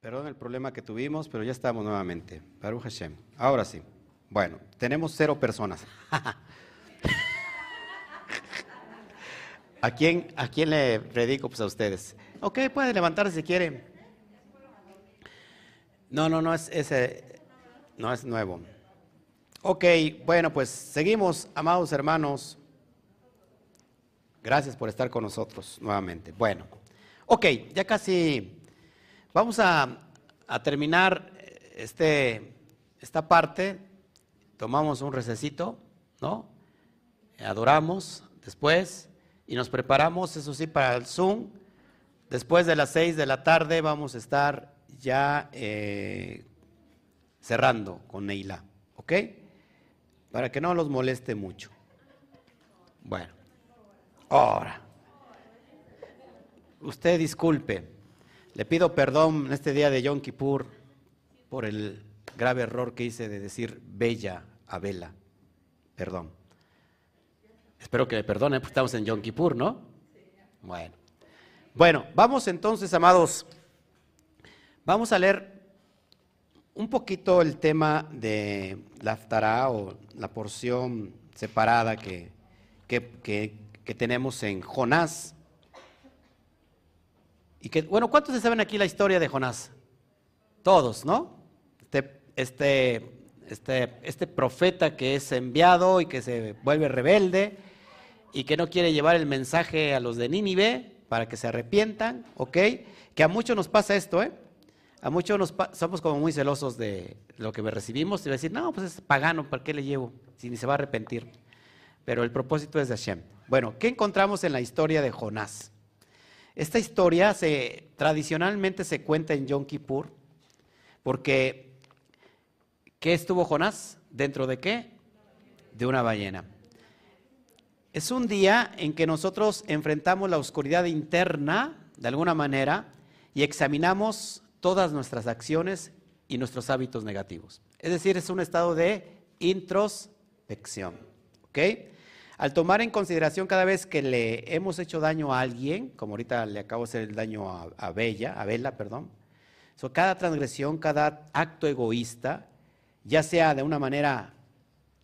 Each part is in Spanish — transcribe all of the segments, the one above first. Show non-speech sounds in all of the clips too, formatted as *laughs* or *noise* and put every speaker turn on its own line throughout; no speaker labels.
Perdón el problema que tuvimos, pero ya estamos nuevamente. Baruch Hashem. Ahora sí. Bueno, tenemos cero personas. *laughs* ¿A quién, ¿A quién le predico? Pues a ustedes. Ok, puede levantarse si quiere. No, no, no es ese, no es nuevo. Ok, bueno, pues seguimos, amados hermanos. Gracias por estar con nosotros nuevamente. Bueno, ok, ya casi vamos a, terminar este, esta parte. Tomamos un recesito, ¿no? Adoramos después y nos preparamos, eso sí, para el Zoom. Después de las seis de la tarde vamos a estar ya eh, cerrando con Neila, ¿ok? Para que no los moleste mucho. Bueno, ahora, usted disculpe, le pido perdón en este día de Yom Kippur por el grave error que hice de decir bella a vela. Perdón. Espero que me perdone, porque estamos en Yom Kippur, ¿no? Bueno. Bueno, vamos entonces, amados. Vamos a leer un poquito el tema de la o la porción separada que, que, tenemos en Jonás. Y que, bueno, ¿cuántos se saben aquí la historia de Jonás? Todos, ¿no? Este, este, este, este profeta que es enviado y que se vuelve rebelde y que no quiere llevar el mensaje a los de Nínive para que se arrepientan, ¿ok? Que a muchos nos pasa esto, ¿eh? A muchos nos somos como muy celosos de lo que recibimos y decir, no, pues es pagano, ¿para qué le llevo? Si ni se va a arrepentir. Pero el propósito es de Hashem. Bueno, ¿qué encontramos en la historia de Jonás? Esta historia se, tradicionalmente se cuenta en Yom Kippur, porque ¿qué estuvo Jonás? ¿Dentro de qué? De una ballena. Es un día en que nosotros enfrentamos la oscuridad interna, de alguna manera, y examinamos todas nuestras acciones y nuestros hábitos negativos. Es decir, es un estado de introspección. ¿Ok? Al tomar en consideración cada vez que le hemos hecho daño a alguien, como ahorita le acabo de hacer el daño a, Bella, a Bella, perdón, cada transgresión, cada acto egoísta, ya sea de una manera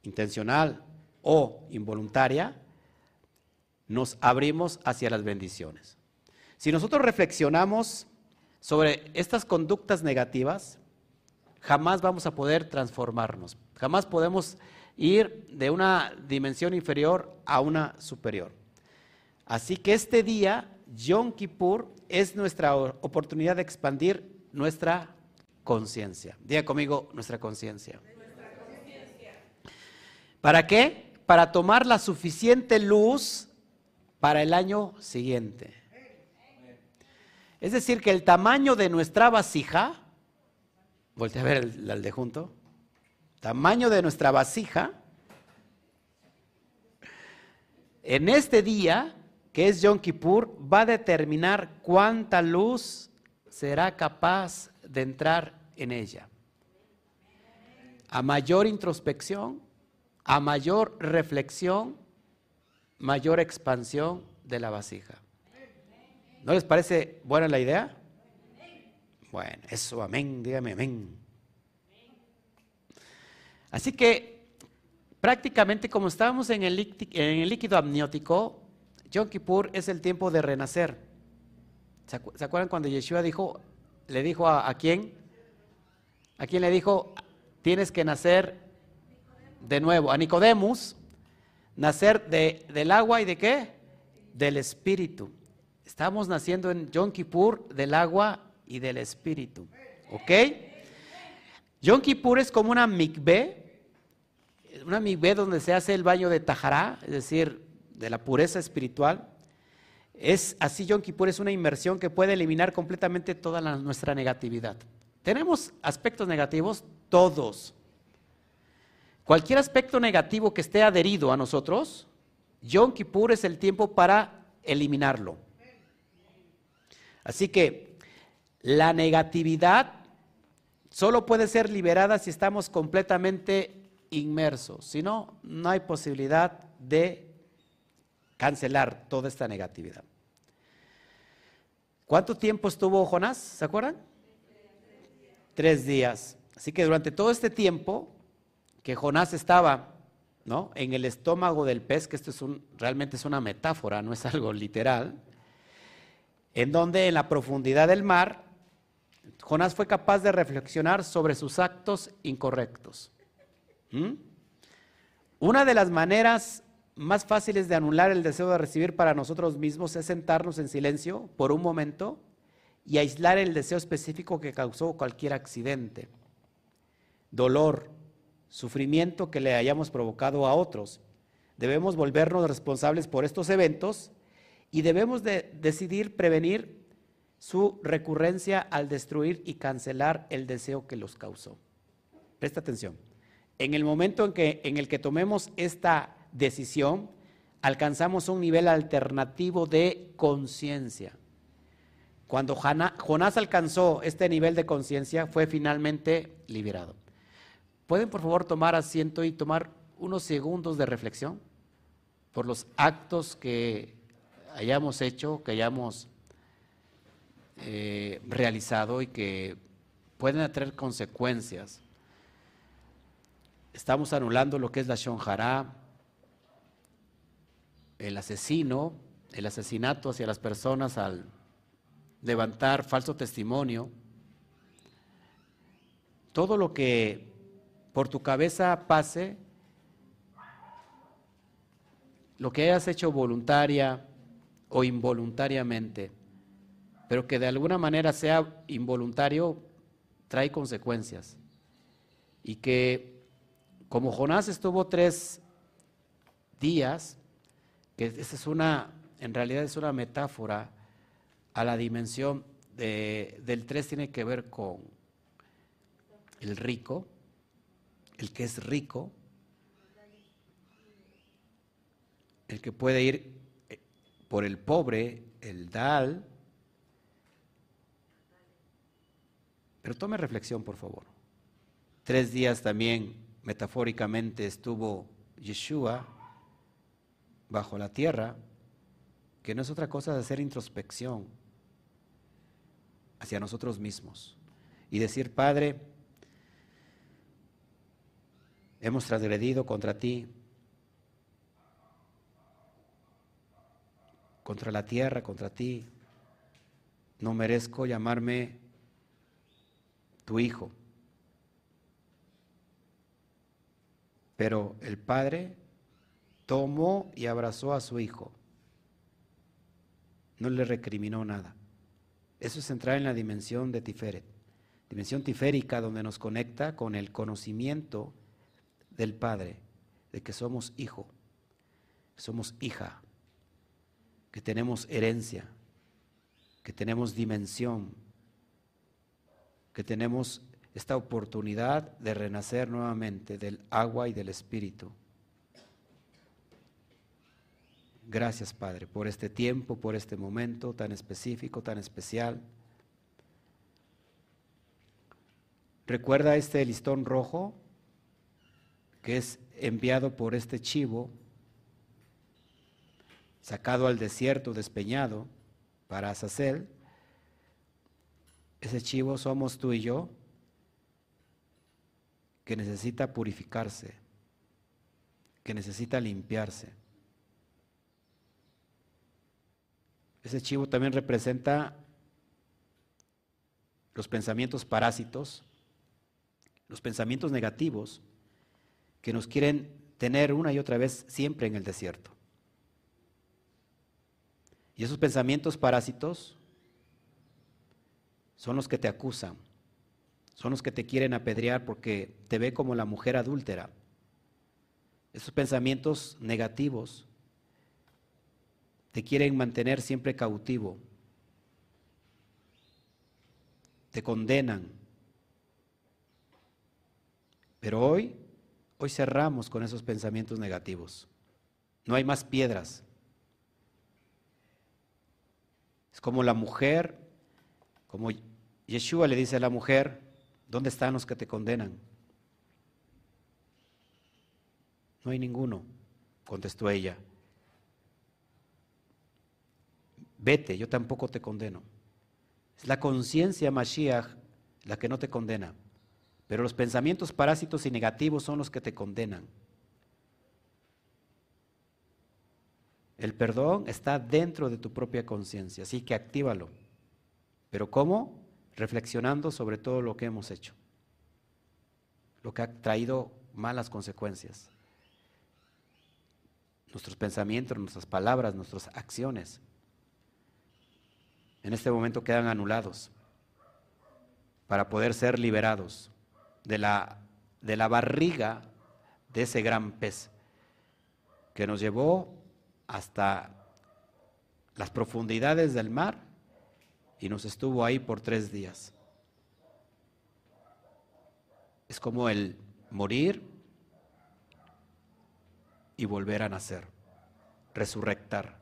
intencional o involuntaria, nos abrimos hacia las bendiciones. Si nosotros reflexionamos sobre estas conductas negativas, jamás vamos a poder transformarnos, jamás podemos ir de una dimensión inferior a una superior. Así que este día, Yom Kippur, es nuestra oportunidad de expandir nuestra conciencia. Diga conmigo, nuestra conciencia. ¿Para qué? Para tomar la suficiente luz para el año siguiente. Es decir, que el tamaño de nuestra vasija, voltea a ver el, el de junto, tamaño de nuestra vasija, en este día, que es Yom Kippur, va a determinar cuánta luz será capaz de entrar en ella. A mayor introspección, a mayor reflexión, mayor expansión de la vasija. ¿No les parece buena la idea? Bueno, eso, amén, dígame amén. Así que prácticamente como estábamos en el, líquido amniótico, Yom Kippur es el tiempo de renacer. ¿Se, acuerdan cuando Yeshua dijo, le dijo a, quién? ¿A quién le dijo, tienes que nacer de nuevo? A Nicodemus, nacer de, del agua y de qué? Del espíritu. Estamos naciendo en Yom Kippur del agua y del espíritu. ¿Ok? Yom Kippur es como una mikveh, una mikveh donde se hace el baño de Tajará, es decir, de la pureza espiritual. Es así, Yom Kippur es una inmersión que puede eliminar completamente toda nuestra negatividad. ¿Tenemos aspectos negativos? Todos. Cualquier aspecto negativo que esté adherido a nosotros, Yom Kippur es el tiempo para eliminarlo. Así que la negatividad solo puede ser liberada si estamos completamente inmersos. Si no, no hay posibilidad de cancelar toda esta negatividad. ¿Cuánto tiempo estuvo Jonás? ¿Se acuerdan? tres días. Así que durante todo este tiempo que Jonás estaba ¿no? en el estómago del pez, que esto es un, realmente es una metáfora, no es algo literal, en donde en la profundidad del mar, Jonás fue capaz de reflexionar sobre sus actos incorrectos. ¿Mm? Una de las maneras más fáciles de anular el deseo de recibir para nosotros mismos es sentarnos en silencio por un momento y aislar el deseo específico que causó cualquier accidente, dolor, sufrimiento que le hayamos provocado a otros. Debemos volvernos responsables por estos eventos y debemos de decidir prevenir su recurrencia al destruir y cancelar el deseo que los causó. Presta atención. En el momento en, que, en el que tomemos esta decisión, alcanzamos un nivel alternativo de conciencia. Cuando Jonás alcanzó este nivel de conciencia, fue finalmente liberado. ¿Pueden por favor tomar asiento y tomar unos segundos de reflexión por los actos que hayamos hecho, que hayamos eh, realizado y que pueden tener consecuencias? Estamos anulando lo que es la Shonjara, el asesino, el asesinato hacia las personas al levantar falso testimonio, todo lo que por tu cabeza pase, lo que hayas hecho voluntaria o involuntariamente, pero que de alguna manera sea involuntario, trae consecuencias. Y que como Jonás estuvo tres días, que esa es una, en realidad es una metáfora a la dimensión del 3 tiene que ver con el rico, el que es rico, el que puede ir eh, por el pobre, el dal. Pero tome reflexión, por favor. Tres días también, metafóricamente, estuvo Yeshua bajo la tierra, que no es otra cosa de hacer introspección hacia nosotros mismos y decir, Padre, hemos transgredido contra ti, contra la tierra, contra ti, no merezco llamarme tu hijo. Pero el Padre tomó y abrazó a su hijo. No le recriminó nada. Eso es entrar en la dimensión de Tiferet, dimensión tiférica donde nos conecta con el conocimiento del Padre, de que somos hijo, somos hija, que tenemos herencia, que tenemos dimensión, que tenemos esta oportunidad de renacer nuevamente del agua y del espíritu. Gracias, Padre, por este tiempo, por este momento tan específico, tan especial. Recuerda este listón rojo que es enviado por este chivo, sacado al desierto, despeñado, para Azazel. Ese chivo somos tú y yo, que necesita purificarse, que necesita limpiarse. Ese chivo también representa los pensamientos parásitos, los pensamientos negativos que nos quieren tener una y otra vez siempre en el desierto. Y esos pensamientos parásitos son los que te acusan, son los que te quieren apedrear porque te ve como la mujer adúltera. Esos pensamientos negativos te quieren mantener siempre cautivo, te condenan. Pero hoy Hoy cerramos con esos pensamientos negativos. No hay más piedras. Es como la mujer, como Yeshua le dice a la mujer, ¿dónde están los que te condenan? No hay ninguno, contestó ella. Vete, yo tampoco te condeno. Es la conciencia Mashiach la que no te condena. Pero los pensamientos parásitos y negativos son los que te condenan. El perdón está dentro de tu propia conciencia, así que actívalo. ¿Pero cómo? Reflexionando sobre todo lo que hemos hecho, lo que ha traído malas consecuencias. Nuestros pensamientos, nuestras palabras, nuestras acciones, en este momento quedan anulados para poder ser liberados de la, de la barriga de ese gran pez que nos llevó hasta las profundidades del mar y nos estuvo ahí por tres días. Es como el morir y volver a nacer, resurrectar.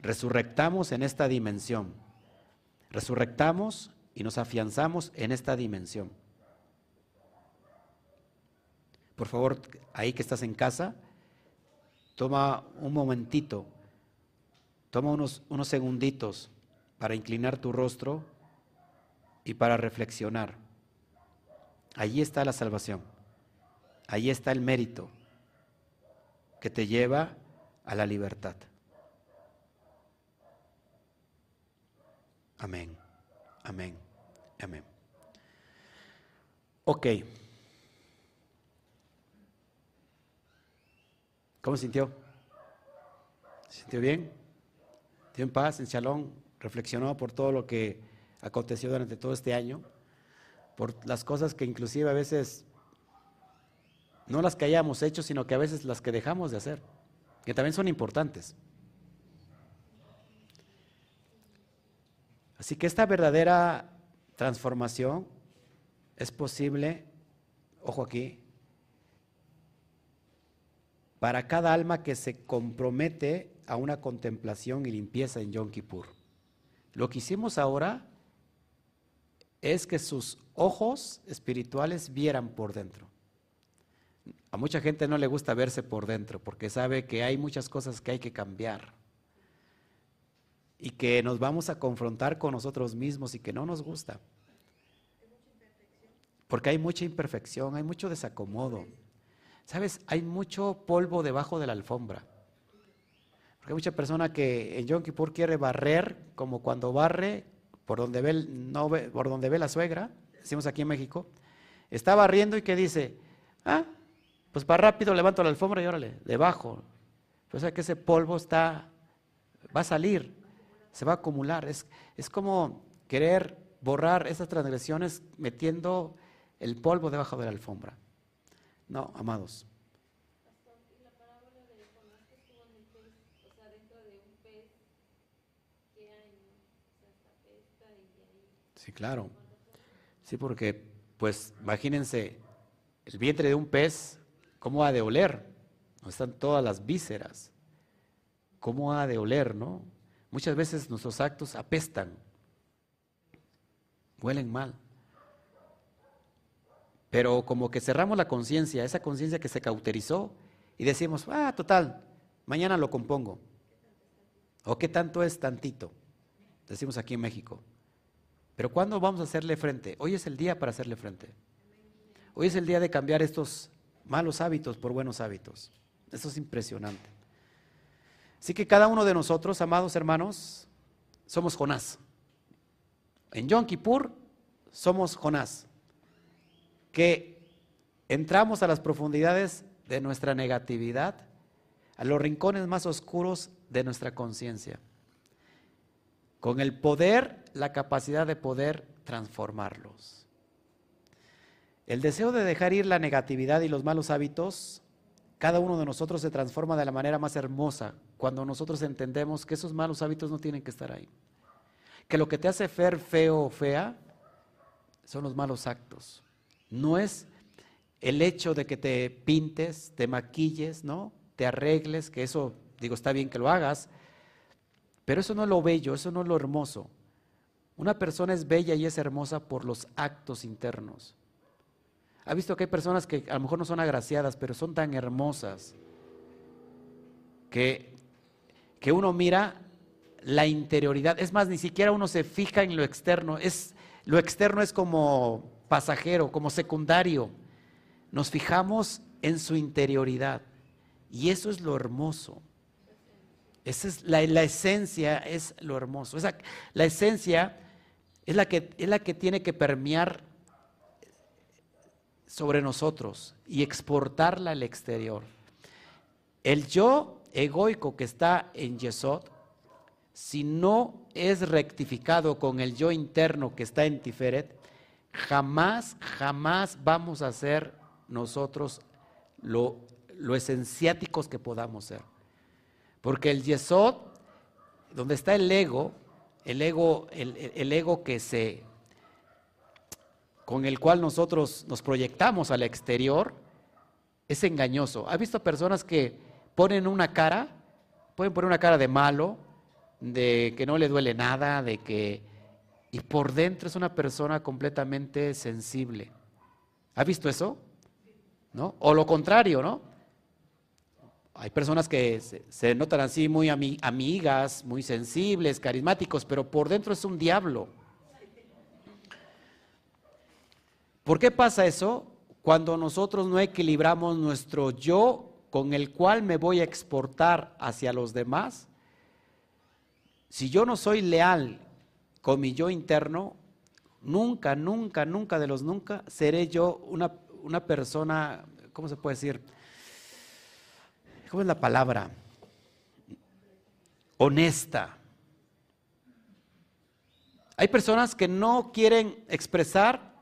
Resurrectamos en esta dimensión. Resurrectamos y nos afianzamos en esta dimensión. Por favor, ahí que estás en casa, toma un momentito, toma unos, unos segunditos para inclinar tu rostro y para reflexionar. Allí está la salvación, allí está el mérito que te lleva a la libertad. Amén, amén, amén. Ok. ¿Cómo sintió? ¿Se sintió bien? ¿Dio en paz, en shalom? ¿Reflexionó por todo lo que aconteció durante todo este año? Por las cosas que inclusive a veces no las que hayamos hecho, sino que a veces las que dejamos de hacer, que también son importantes. Así que esta verdadera transformación es posible, ojo aquí, para cada alma que se compromete a una contemplación y limpieza en Yom Kippur. Lo que hicimos ahora es que sus ojos espirituales vieran por dentro. A mucha gente no le gusta verse por dentro porque sabe que hay muchas cosas que hay que cambiar y que nos vamos a confrontar con nosotros mismos y que no nos gusta. Porque hay mucha imperfección, hay mucho desacomodo. ¿Sabes? Hay mucho polvo debajo de la alfombra. Porque hay mucha persona que en Yom Kippur quiere barrer, como cuando barre por donde ve, no por donde ve la suegra, decimos aquí en México, está barriendo y que dice, ah, pues para rápido levanto la alfombra y órale, debajo. Pues que ese polvo está, va a salir, se va a acumular. Es, es como querer borrar esas transgresiones metiendo el polvo debajo de la alfombra. No, amados. Sí, claro. Sí, porque, pues, imagínense, el vientre de un pez, ¿cómo ha de oler? No están todas las vísceras. ¿Cómo ha de oler, no? Muchas veces nuestros actos apestan, huelen mal. Pero como que cerramos la conciencia, esa conciencia que se cauterizó y decimos, ah, total, mañana lo compongo. ¿O qué tanto es tantito? Decimos aquí en México. Pero ¿cuándo vamos a hacerle frente? Hoy es el día para hacerle frente. Hoy es el día de cambiar estos malos hábitos por buenos hábitos. Eso es impresionante. Así que cada uno de nosotros, amados hermanos, somos Jonás. En Yom Kippur somos Jonás que entramos a las profundidades de nuestra negatividad, a los rincones más oscuros de nuestra conciencia, con el poder, la capacidad de poder transformarlos. El deseo de dejar ir la negatividad y los malos hábitos, cada uno de nosotros se transforma de la manera más hermosa cuando nosotros entendemos que esos malos hábitos no tienen que estar ahí. Que lo que te hace fer feo o fea son los malos actos. No es el hecho de que te pintes, te maquilles, ¿no? Te arregles, que eso, digo, está bien que lo hagas, pero eso no es lo bello, eso no es lo hermoso. Una persona es bella y es hermosa por los actos internos. ¿Ha visto que hay personas que a lo mejor no son agraciadas, pero son tan hermosas que, que uno mira la interioridad? Es más, ni siquiera uno se fija en lo externo, es lo externo es como pasajero, como secundario. Nos fijamos en su interioridad. Y eso es lo hermoso. Esa es la, esencia, es lo hermoso. La esencia es la, que, es la que tiene que permear sobre nosotros y exportarla al exterior. El yo egoico que está en Yesod, si no es rectificado con el yo interno que está en Tiferet, jamás, jamás vamos a ser nosotros lo, lo esenciáticos que podamos ser. Porque el Yesod, donde está el ego, el ego, el, ego que se, con el cual nosotros nos proyectamos al exterior, es engañoso. ¿Ha visto personas que ponen una cara, pueden poner una cara de malo, de que no le duele nada, de que... Y por dentro es una persona completamente sensible. ¿Ha visto eso? ¿No? O lo contrario, ¿no? Hay personas que se, notan así muy amigas, muy sensibles, carismáticos, pero por dentro es un diablo. ¿Por qué pasa eso? Cuando nosotros no equilibramos nuestro yo con el cual me voy a exportar hacia los demás. Si yo no soy leal con mi yo interno, nunca, nunca, nunca de los nunca seré yo una, una persona, ¿cómo se puede decir? ¿Cómo es la palabra? Honesta. Hay personas que no quieren expresar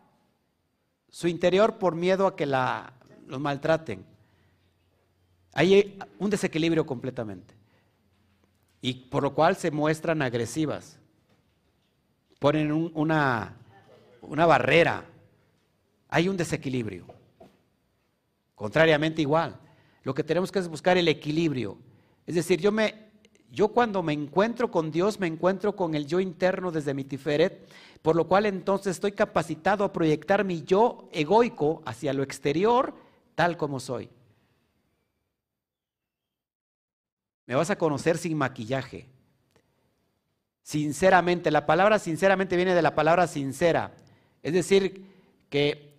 su interior por miedo a que la, los maltraten. Hay un desequilibrio completamente. Y por lo cual se muestran agresivas. Ponen una, una barrera. Hay un desequilibrio. Contrariamente igual. Lo que tenemos que es buscar el equilibrio. Es decir, yo me yo cuando me encuentro con Dios, me encuentro con el yo interno desde mi tiferet, por lo cual entonces estoy capacitado a proyectar mi yo egoico hacia lo exterior, tal como soy. Me vas a conocer sin maquillaje. Sinceramente, la palabra sinceramente viene de la palabra sincera. Es decir, que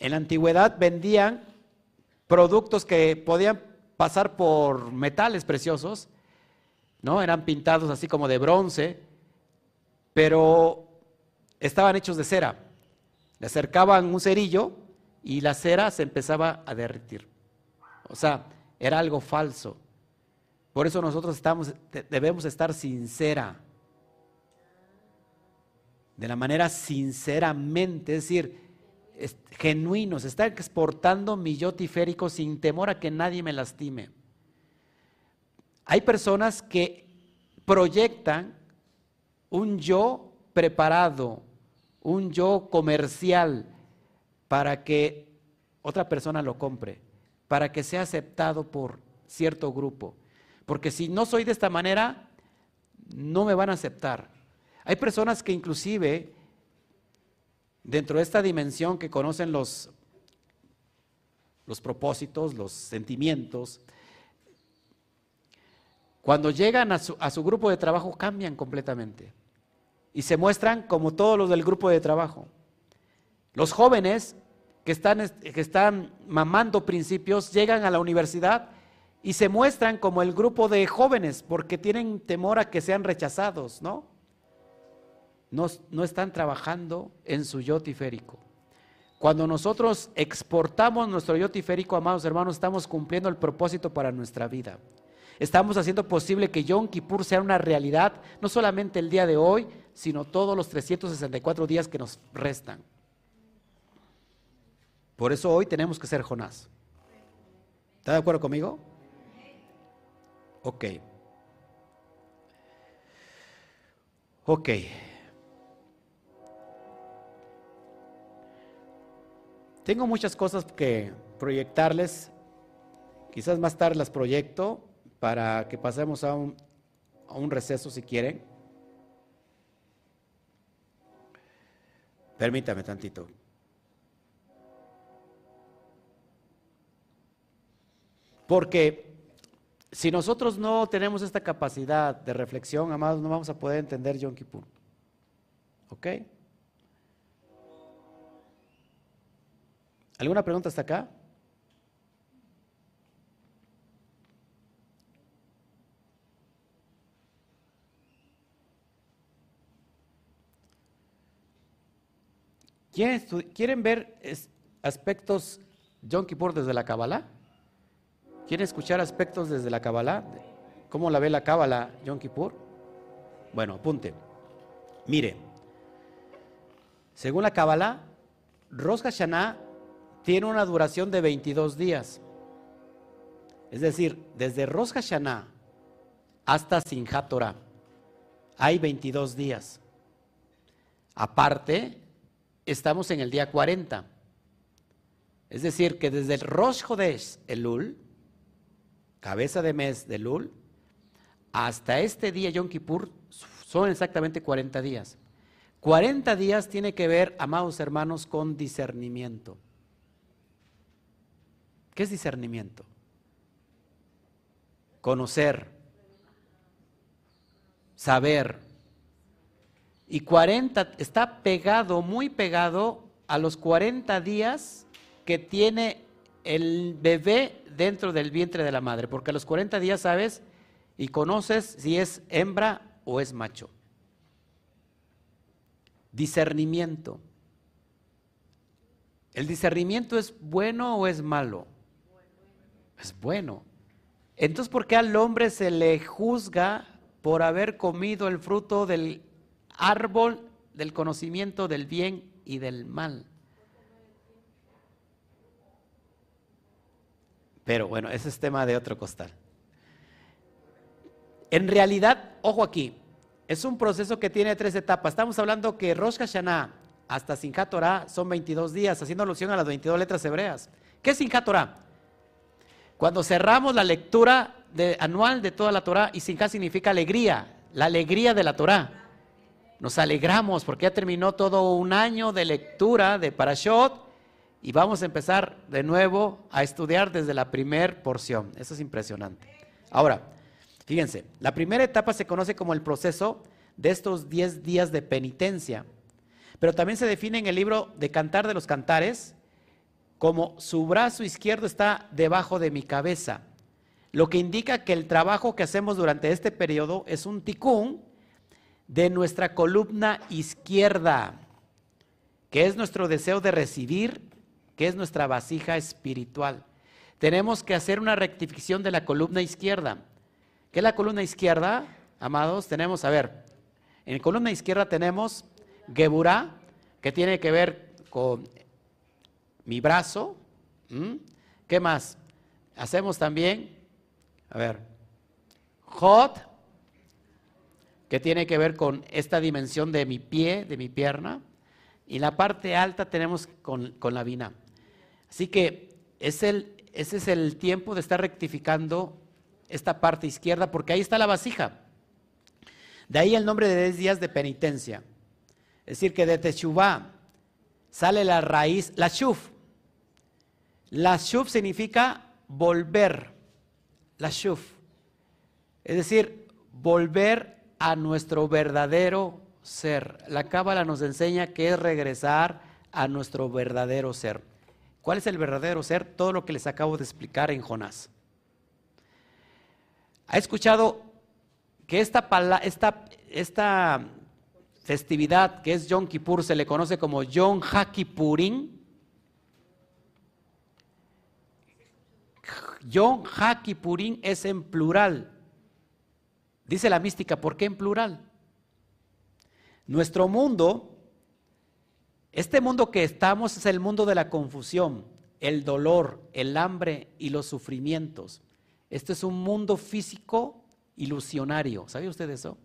en la antigüedad vendían productos que podían pasar por metales preciosos, ¿no? Eran pintados así como de bronce, pero estaban hechos de cera. Le acercaban un cerillo y la cera se empezaba a derretir. O sea, era algo falso. Por eso nosotros estamos, debemos estar sincera. De la manera sinceramente, es decir, genuinos, está exportando mi yo tiférico sin temor a que nadie me lastime. Hay personas que proyectan un yo preparado, un yo comercial para que otra persona lo compre, para que sea aceptado por cierto grupo. Porque si no soy de esta manera, no me van a aceptar. Hay personas que inclusive Dentro de esta dimensión que conocen los, los propósitos, los sentimientos, cuando llegan a su, a su, grupo de trabajo cambian completamente y se muestran como todos los del grupo de trabajo. Los jóvenes que están, que están mamando principios llegan a la universidad y se muestran como el grupo de jóvenes porque tienen temor a que sean rechazados, ¿no? están trabajando en su yo tiférico. Cuando nosotros exportamos nuestro yo tiférico, amados hermanos, estamos cumpliendo el propósito para nuestra vida. Estamos haciendo posible que Yom Kippur sea una realidad, no solamente el día de hoy, sino todos los 364 días que nos restan. Por eso hoy tenemos que ser Jonás. ¿Está de acuerdo conmigo? Ok. Ok. Tengo muchas cosas que proyectarles, quizás más tarde las proyecto para que pasemos a un, a un receso si quieren. Permítame tantito. Porque si nosotros no tenemos esta capacidad de reflexión, amados, no vamos a poder entender Yom Kippur. ¿Ok? ¿Alguna pregunta hasta acá? ¿Quieren, ver aspectos Yom Kippur desde la Kabbalah? ¿Quieren escuchar aspectos desde la Kabbalah? ¿Cómo la ve la Kabbalah Yom Kippur? Bueno, apunte. Mire, según la Kabbalah, Rosh Hashanah tiene una duración de 22 días. Es decir, desde Rosh Hashanah hasta Sinjat Torah hay 22 días. Aparte, estamos en el día 40. Es decir, que desde el Rosh Hodesh, Elul, cabeza de mes de Elul, hasta este día Yom Kippur son exactamente 40 días. 40 días tiene que ver, amados hermanos, con discernimiento. ¿Qué es discernimiento? Conocer, saber, y 40 está pegado, muy pegado a los 40 días que tiene el bebé dentro del vientre de la madre, porque a los 40 días sabes y conoces si es hembra o es macho. Discernimiento. ¿El discernimiento es bueno o es malo? Es bueno. Entonces, ¿por qué al hombre se le juzga por haber comido el fruto del árbol del conocimiento del bien y del mal. Pero bueno, ese es tema de otro costal. En realidad, ojo aquí, es un proceso que tiene tres etapas. Estamos hablando que Rosh Hashanah hasta Sinjat Torah son 22 días, haciendo alusión a las 22 letras hebreas. ¿Qué es Sinjat Torah? Cuando cerramos la lectura anual de toda la Torah, y Sinjat significa alegría, la alegría de la Torah. Nos alegramos porque ya terminó todo un año de lectura de Parashot y vamos a empezar de nuevo a estudiar desde la primera porción. Eso es impresionante. Ahora, fíjense, la primera etapa se conoce como el proceso de estos 10 días de penitencia, pero también se define en el libro de Cantar de los Cantares como su brazo izquierdo está debajo de mi cabeza, lo que indica que el trabajo que hacemos durante este periodo es un ticún de nuestra columna izquierda, que es nuestro deseo de recibir, que es nuestra vasija espiritual. Tenemos que hacer una rectificación de la columna izquierda. ¿Qué es la columna izquierda, amados? Tenemos, a ver, en la columna izquierda tenemos Geburah, que tiene que ver con mi brazo. ¿Qué más? Hacemos también, a ver, Jot, que tiene que ver con esta dimensión de mi pie, de mi pierna, y la parte alta tenemos con, la vina. Así que es el, ese es el tiempo de estar rectificando esta parte izquierda, porque ahí está la vasija. De ahí el nombre de 10 días de penitencia. Es decir, que de Teshuvah sale la raíz, la shuf. La shuf significa volver, la shuf. Es decir, volver a nuestro verdadero ser. La Cábala nos enseña que es regresar a nuestro verdadero ser. ¿Cuál es el verdadero ser? Todo lo que les acabo de explicar en Jonás. ¿Ha escuchado que esta, esta, esta festividad que es Yom Kippur se le conoce como Yom HaKippurim? Yom HaKippurim es en plural. Dice la mística, ¿por qué en plural? Nuestro mundo, este mundo que estamos es el mundo de la confusión, el dolor, el hambre y los sufrimientos. Este es un mundo físico ilusionario. ¿Sabe usted eso?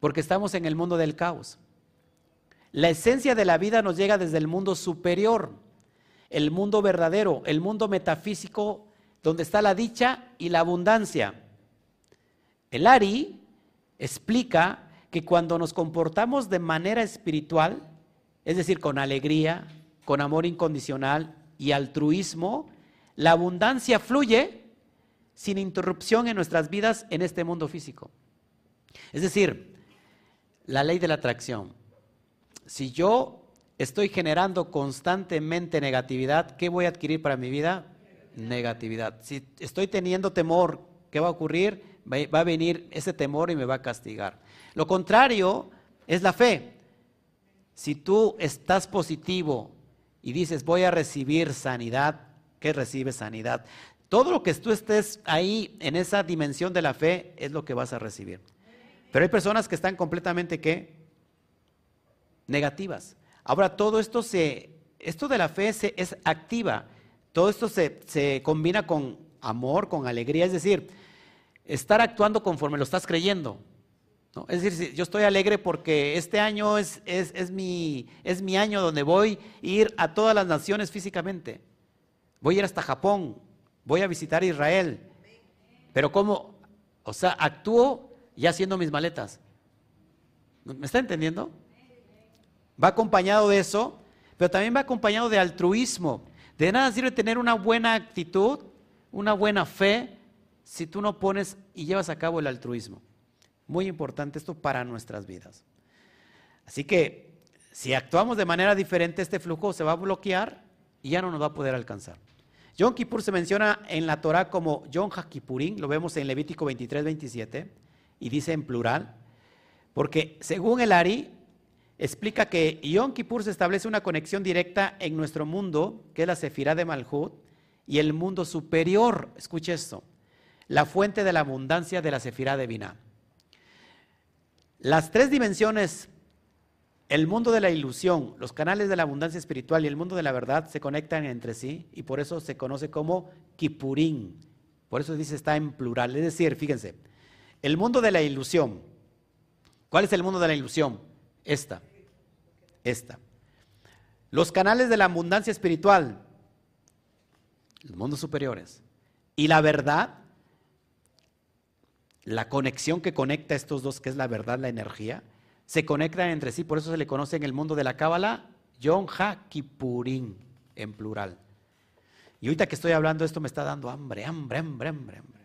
Porque estamos en el mundo del caos. La esencia de la vida nos llega desde el mundo superior, el mundo verdadero, el mundo metafísico donde está la dicha y la abundancia. El Ari explica que cuando nos comportamos de manera espiritual, es decir, con alegría, con amor incondicional y altruismo, la abundancia fluye sin interrupción en nuestras vidas en este mundo físico. Es decir, la ley de la atracción. Si yo estoy generando constantemente negatividad, ¿qué voy a adquirir para mi vida? Negatividad. Si estoy teniendo temor, ¿qué va a ocurrir? Va a venir ese temor y me va a castigar. Lo contrario es la fe. Si tú estás positivo y dices, voy a recibir sanidad, ¿qué recibes sanidad? Todo lo que tú estés ahí en esa dimensión de la fe es lo que vas a recibir. Pero hay personas que están completamente ¿qué? Negativas. Ahora todo esto se, esto de la fe se, es activa. Todo esto se, se combina con amor, con alegría. Es decir, estar actuando conforme lo estás creyendo. Es decir, yo estoy alegre porque este año es, es, mi, es mi año donde voy a ir a todas las naciones físicamente. Voy a ir hasta Japón, voy a visitar Israel. Pero ¿cómo? O sea, actúo ya haciendo mis maletas. ¿Me está entendiendo? Va acompañado de eso, pero también va acompañado de altruismo. De nada sirve tener una buena actitud, una buena fe, si tú no pones y llevas a cabo el altruismo. Muy importante esto para nuestras vidas. Así que si actuamos de manera diferente, este flujo se va a bloquear y ya no nos va a poder alcanzar. Yom Kippur se menciona en la Torah como Yom HaKippurim, lo vemos en Levítico 23, 27, y dice en plural, porque según el Ari, explica que Yom Kippur se establece una conexión directa en nuestro mundo, que es la Sefirá de Malhut, y el mundo superior, escuche esto, la fuente de la abundancia de la Sefirá de Binah. Las tres dimensiones, el mundo de la ilusión, los canales de la abundancia espiritual y el mundo de la verdad se conectan entre sí y por eso se conoce como Kipurín. Por eso dice está en plural. Es decir, fíjense, el mundo de la ilusión. ¿Cuál es el mundo de la ilusión? Esta. Esta. Los canales de la abundancia espiritual, los mundos superiores. Y la verdad, la conexión que conecta estos dos, que es la verdad, la energía, se conectan entre sí, por eso se le conoce en el mundo de la Cábala Yom Ha Kippurim, en plural. Y ahorita que estoy hablando esto me está dando hambre, hambre, hambre, hambre, hambre.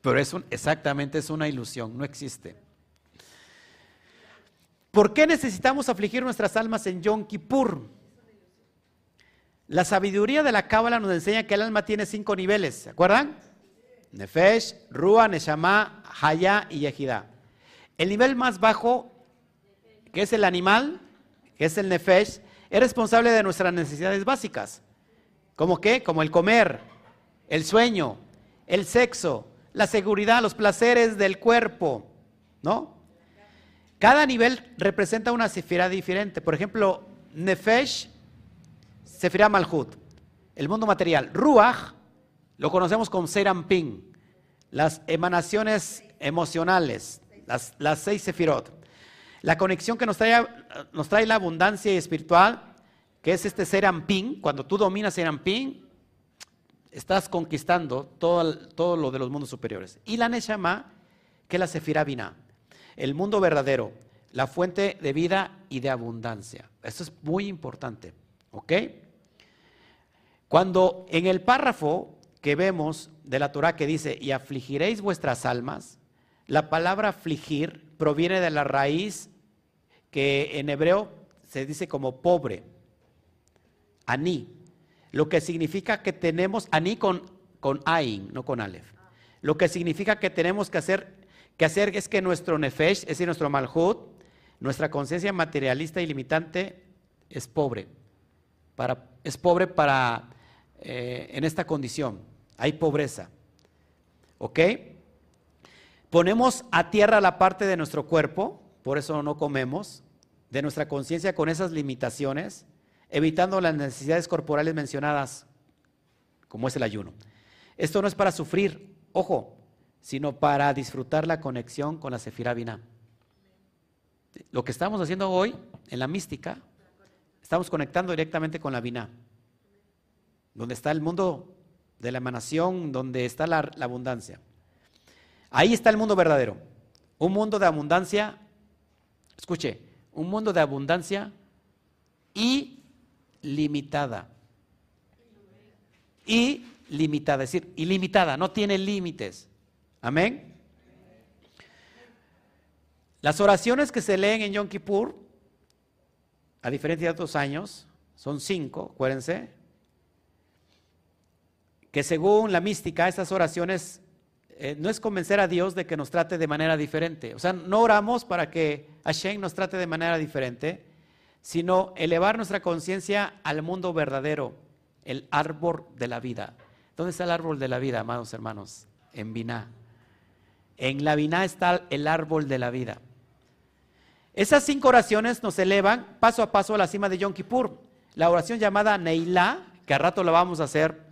Pero es exactamente es una ilusión, no existe. ¿Por qué necesitamos afligir nuestras almas en Yom Kippur? La sabiduría de la Cábala nos enseña que el alma tiene cinco niveles, ¿se acuerdan? Nefesh, Rúa, Neshama, Haya y Yehidá. El nivel más bajo, que es el animal, que es el Nefesh, es responsable de nuestras necesidades básicas. ¿Cómo qué? Como el comer, el sueño, el sexo, la seguridad, los placeres del cuerpo, ¿no? Cada nivel representa una cifra diferente. Por ejemplo, Nefesh Sefirah Malhut, el mundo material. Ruach lo conocemos como Serampin, las emanaciones emocionales, las, las seis Sefirot. La conexión que nos trae, nos trae la abundancia espiritual, que es este Serampin, cuando tú dominas Serampin, estás conquistando todo, todo, lo de los mundos superiores. Y la Neshama, que es la Sefirah Binah, el mundo verdadero, la fuente de vida y de abundancia. Esto es muy importante, ¿ok? Cuando en el párrafo que vemos de la Torah que dice, y afligiréis vuestras almas, la palabra afligir proviene de la raíz que en hebreo se dice como pobre, aní, lo que significa que tenemos, aní con, con ain, no con alef, lo que significa que tenemos que hacer, que hacer es que nuestro nefesh, es decir, nuestro malhut, nuestra conciencia materialista y limitante es pobre, es pobre para eh, en esta condición. Hay pobreza. ¿Ok? Ponemos a tierra la parte de nuestro cuerpo, por eso no comemos, de nuestra conciencia con esas limitaciones, evitando las necesidades corporales mencionadas, como es el ayuno. Esto no es para sufrir, ojo, sino para disfrutar la conexión con la Sefirah Lo que estamos haciendo hoy en la mística, estamos conectando directamente con la Binah donde está el mundo de la emanación, donde está la, abundancia. Ahí está el mundo verdadero. Un mundo de abundancia, escuche, un mundo de abundancia ilimitada. Ilimitada, es decir, ilimitada, no tiene límites. Amén. Las oraciones que se leen en Yom Kippur, a diferencia de otros años, son cinco, acuérdense, que según la mística, estas oraciones eh, no es convencer a Dios de que nos trate de manera diferente. O sea, no oramos para que Hashem nos trate de manera diferente, sino elevar nuestra conciencia al mundo verdadero, el árbol de la vida. ¿Dónde está el árbol de la vida, amados hermanos? En Biná. En la Biná está el árbol de la vida. Esas cinco oraciones nos elevan paso a paso a la cima de Yom Kippur. La oración llamada Neilá, que a rato la vamos a hacer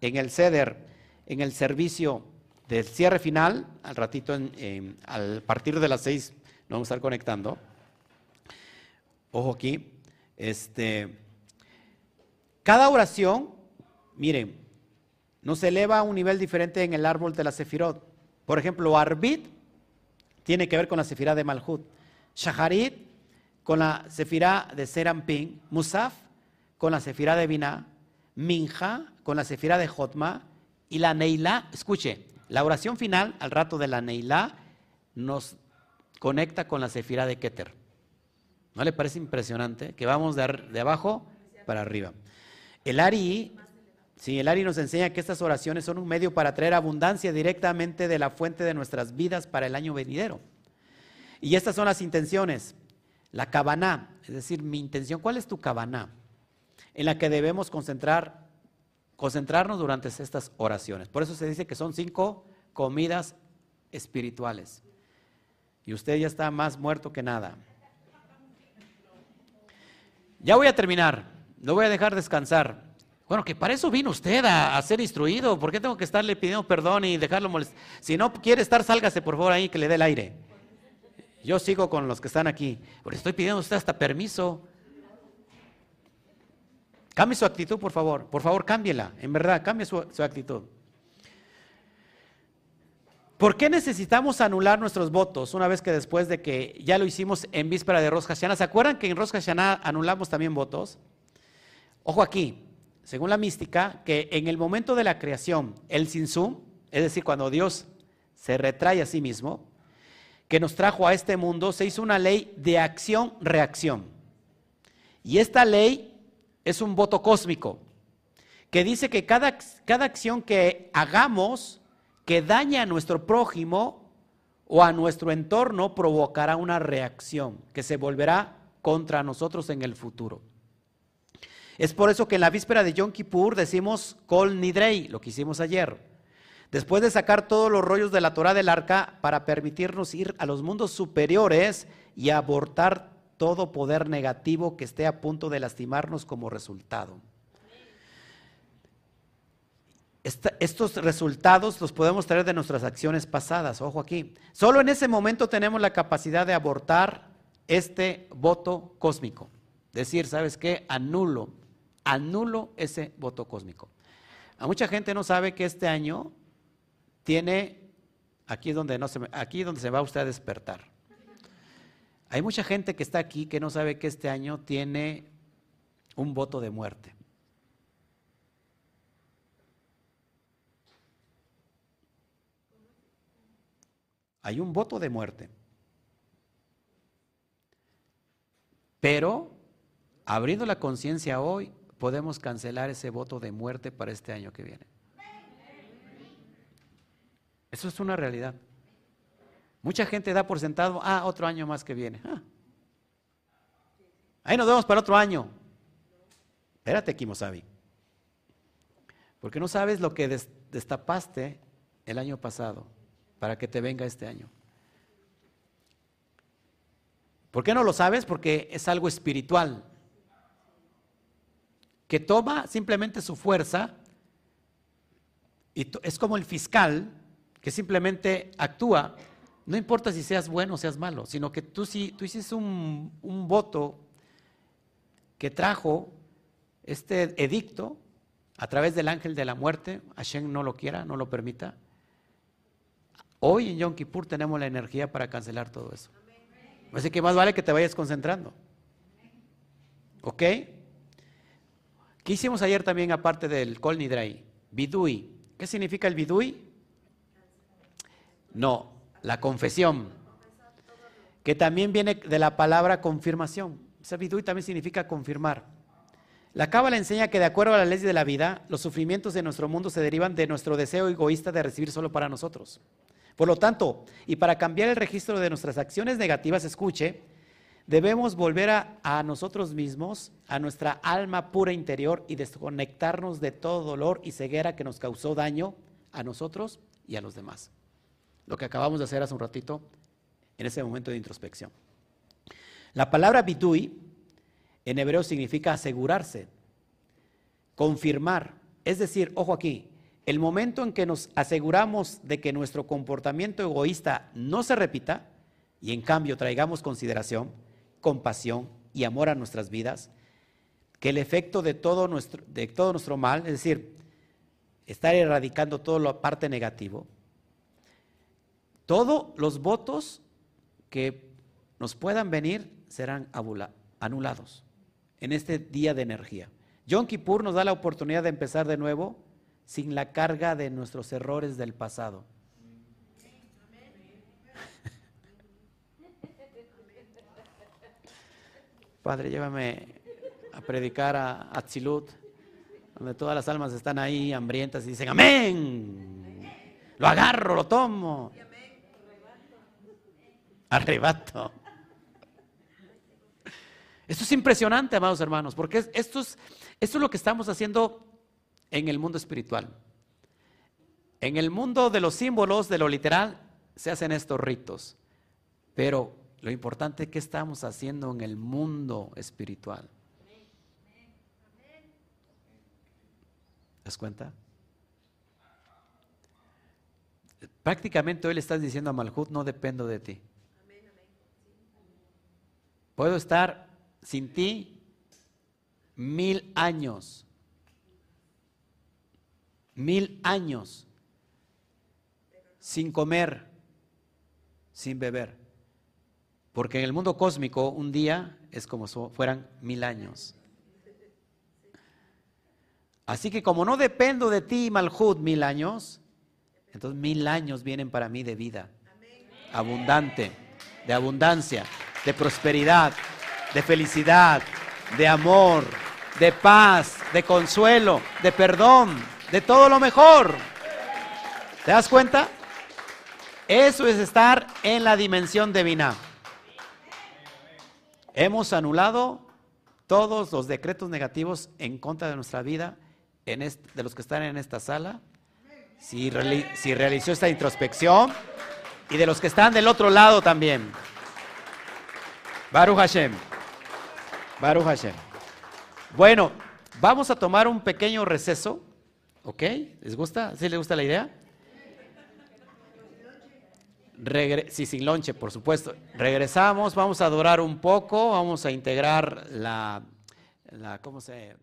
en el ceder, en el servicio del cierre final, al ratito, al partir de las seis, nos vamos a estar conectando. Ojo aquí, este, cada oración, miren, nos eleva a un nivel diferente en el árbol de la Sefirot. Por ejemplo, Arbit tiene que ver con la Sefirá de Malhut, Shaharit con la Sefirá de Serampin, Musaf con la Sefirá de Binah, Minja con la Sefirá de Jotma y la Neilá, escuche, la oración final al rato de la Neilá nos conecta con la Sefirá de Keter. ¿No le parece impresionante? Que vamos de, de abajo para arriba. El Ari, sí, el Ari nos enseña que estas oraciones son un medio para traer abundancia directamente de la fuente de nuestras vidas para el año venidero. Y estas son las intenciones. La cabana, es decir, mi intención, ¿cuál es tu cabana? En la que debemos concentrar concentrarnos durante estas oraciones. Por eso se dice que son cinco comidas espirituales. Y usted ya está más muerto que nada. Ya voy a terminar. No voy a dejar descansar. Bueno, que para eso vino usted a, ser instruido. ¿Por qué tengo que estarle pidiendo perdón y dejarlo molestar? Si no quiere estar, sálgase por favor ahí que le dé el aire. Yo sigo con los que están aquí. Pero estoy pidiendo a usted hasta permiso. Cambie su actitud, por favor. Por favor, cámbiela. En verdad, cambie su, actitud. ¿Por qué necesitamos anular nuestros votos una vez que después de que ya lo hicimos en víspera de Rosh Hashanah? ¿Se acuerdan que en Rosh Hashanah anulamos también votos? Ojo aquí, según la mística, que en el momento de la creación, el sinsum, es decir, cuando Dios se retrae a sí mismo, que nos trajo a este mundo, se hizo una ley de acción-reacción. Y esta ley es un voto cósmico que dice que cada, cada acción que hagamos que daña a nuestro prójimo o a nuestro entorno provocará una reacción que se volverá contra nosotros en el futuro. Es por eso que en la víspera de Yom Kippur decimos Kol Nidrei, lo que hicimos ayer. Después de sacar todos los rollos de la Torah del arca para permitirnos ir a los mundos superiores y abortar todo poder negativo que esté a punto de lastimarnos como resultado. estos resultados los podemos traer de nuestras acciones pasadas, ojo aquí. Solo en ese momento tenemos la capacidad de abortar este voto cósmico. Decir, ¿sabes qué? Anulo, anulo ese voto cósmico. A mucha gente no sabe que este año tiene, aquí donde, no se, aquí donde se va usted a despertar. Hay mucha gente que está aquí que no sabe que este año tiene un voto de muerte. Hay un voto de muerte. Pero, abriendo la conciencia hoy, podemos cancelar ese voto de muerte para este año que viene. Eso es una realidad. Mucha gente da por sentado, ah, otro año más que viene. Ah. Ahí nos vemos para otro año. Espérate, Kimosabi. Porque no sabes lo que destapaste el año pasado para que te venga este año. ¿Por qué no lo sabes? Porque es algo espiritual. Que toma simplemente su fuerza y es como el fiscal que simplemente actúa no importa si seas bueno o seas malo, sino que tú, si, tú hiciste un, voto que trajo este edicto a través del ángel de la muerte, Hashem no lo quiera, no lo permita. Hoy en Yom Kippur tenemos la energía para cancelar todo eso. Así que más vale que te vayas concentrando. ¿Ok? ¿Qué hicimos ayer también aparte del Kol Nidrai? Bidui. ¿Qué significa el Bidui? No, la confesión. que también viene de la palabra confirmación. Sabidui también significa confirmar. La Cábala enseña que de acuerdo a la ley de la vida, los sufrimientos de nuestro mundo se derivan de nuestro deseo egoísta de recibir solo para nosotros. Por lo tanto, y para cambiar el registro de nuestras acciones negativas, escuche, debemos volver a, nosotros mismos, a nuestra alma pura interior y desconectarnos de todo dolor y ceguera que nos causó daño a nosotros y a los demás. Lo que acabamos de hacer hace un ratito en ese momento de introspección. La palabra bitui en hebreo significa asegurarse, confirmar. Es decir, ojo aquí, el momento en que nos aseguramos de que nuestro comportamiento egoísta no se repita y en cambio traigamos consideración, compasión y amor a nuestras vidas, que el efecto de todo nuestro, de todo nuestro mal, es decir, estar erradicando todo lo parte negativo, todos los votos que nos puedan venir serán anulados en este día de energía. Yom Kippur nos da la oportunidad de empezar de nuevo sin la carga de nuestros errores del pasado. Padre, llévame a predicar a Atzilut, donde todas las almas están ahí hambrientas y dicen, amén. Lo agarro, lo tomo. Arrebato. Esto es impresionante, amados hermanos, porque esto es, esto es lo que estamos haciendo en el mundo espiritual. En el mundo de los símbolos, de lo literal, se hacen estos ritos. Pero lo importante es que estamos haciendo en el mundo espiritual. ¿Te das cuenta? Prácticamente hoy le estás diciendo a Malhut, no dependo de ti. Puedo estar sin ti mil años. Mil años sin comer, sin beber. Porque en el mundo cósmico un día es como si fueran mil años. Así que como no dependo de ti, Malhut, mil años, entonces mil años vienen para mí de vida. Abundante, de abundancia, de prosperidad, de felicidad, de amor, de paz, de consuelo, de perdón, de todo lo mejor. ¿Te das cuenta? Eso es estar en la dimensión divina. Hemos anulado todos los decretos negativos en contra de nuestra vida de los que están en esta sala. Si, si realizó esta introspección y de los que están del otro lado también. Baruch Hashem. Baruch Hashem. Bueno, vamos a tomar un pequeño receso. ¿Ok? ¿Les gusta? ¿Sí les gusta la idea? Sí, sin lonche, por supuesto. Regresamos, vamos a adorar un poco, vamos a integrar la, la ¿cómo se